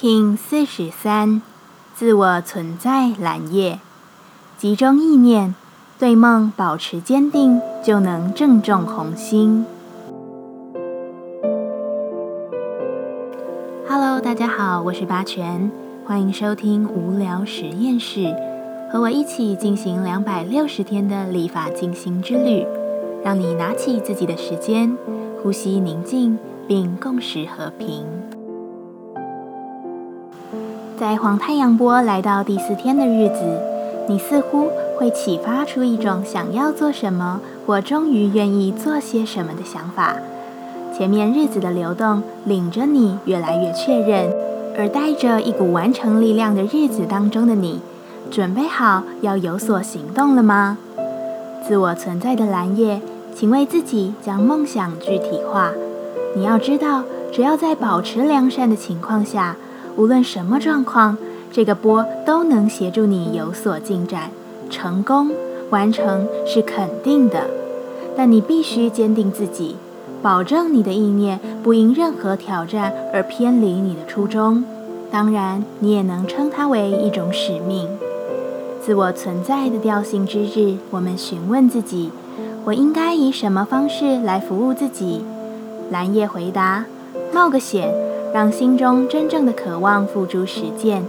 King 四十三，自我存在蓝叶，集中意念，对梦保持坚定，就能正中红心。Hello，大家好，我是八全，欢迎收听无聊实验室，和我一起进行两百六十天的立法进行之旅，让你拿起自己的时间，呼吸宁静，并共识和平。在黄太阳波来到第四天的日子，你似乎会启发出一种想要做什么，或终于愿意做些什么的想法。前面日子的流动领着你越来越确认，而带着一股完成力量的日子当中的你，准备好要有所行动了吗？自我存在的蓝叶，请为自己将梦想具体化。你要知道，只要在保持良善的情况下。无论什么状况，这个波都能协助你有所进展，成功完成是肯定的。但你必须坚定自己，保证你的意念不因任何挑战而偏离你的初衷。当然，你也能称它为一种使命。自我存在的调性之日，我们询问自己：我应该以什么方式来服务自己？蓝叶回答：冒个险。让心中真正的渴望付诸实践。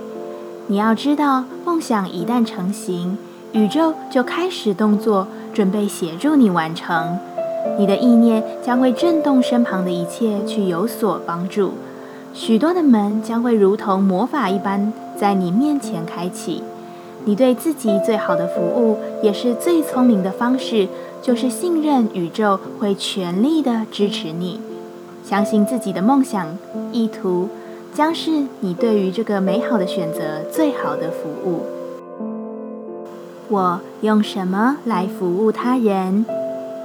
你要知道，梦想一旦成型，宇宙就开始动作，准备协助你完成。你的意念将会震动身旁的一切，去有所帮助。许多的门将会如同魔法一般在你面前开启。你对自己最好的服务，也是最聪明的方式，就是信任宇宙会全力的支持你。相信自己的梦想意图，将是你对于这个美好的选择最好的服务。我用什么来服务他人？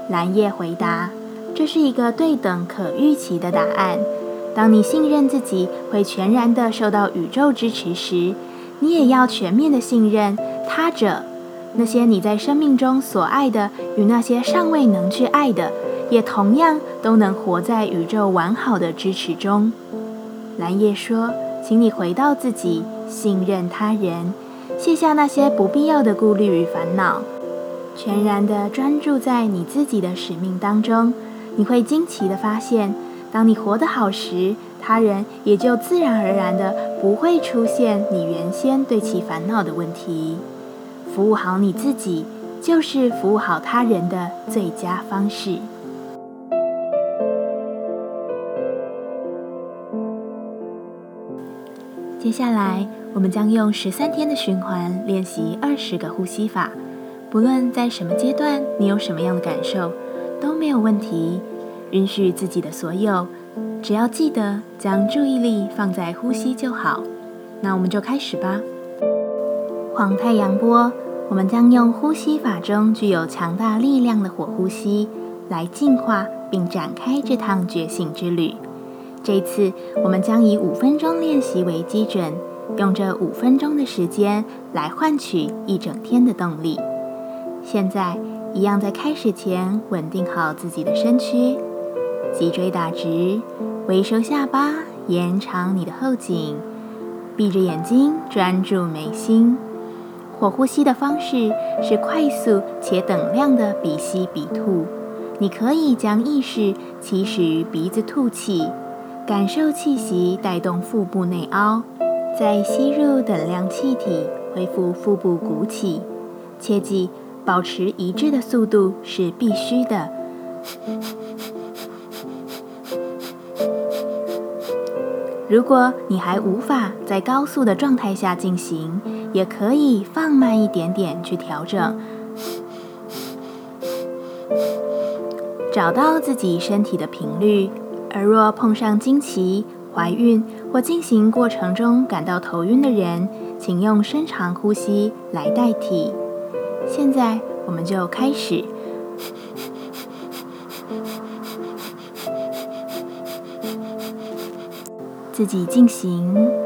蓝叶回答：“这是一个对等、可预期的答案。当你信任自己会全然的受到宇宙支持时，你也要全面的信任他者，那些你在生命中所爱的，与那些尚未能去爱的。”也同样都能活在宇宙完好的支持中。蓝叶说：“请你回到自己，信任他人，卸下那些不必要的顾虑与烦恼，全然的专注在你自己的使命当中。你会惊奇的发现，当你活得好时，他人也就自然而然的不会出现你原先对其烦恼的问题。服务好你自己，就是服务好他人的最佳方式。”接下来，我们将用十三天的循环练习二十个呼吸法。不论在什么阶段，你有什么样的感受，都没有问题。允许自己的所有，只要记得将注意力放在呼吸就好。那我们就开始吧。黄太阳波，我们将用呼吸法中具有强大力量的火呼吸，来净化并展开这趟觉醒之旅。这次，我们将以五分钟练习为基准，用这五分钟的时间来换取一整天的动力。现在，一样在开始前稳定好自己的身躯，脊椎打直，微收下巴，延长你的后颈，闭着眼睛专注眉心。火呼吸的方式是快速且等量的鼻吸鼻吐，你可以将意识起始于鼻子吐气。感受气息带动腹部内凹，再吸入等量气体，恢复腹部鼓起。切记，保持一致的速度是必须的。如果你还无法在高速的状态下进行，也可以放慢一点点去调整，找到自己身体的频率。而若碰上经期、怀孕或进行过程中感到头晕的人，请用深长呼吸来代替。现在我们就开始，自己进行。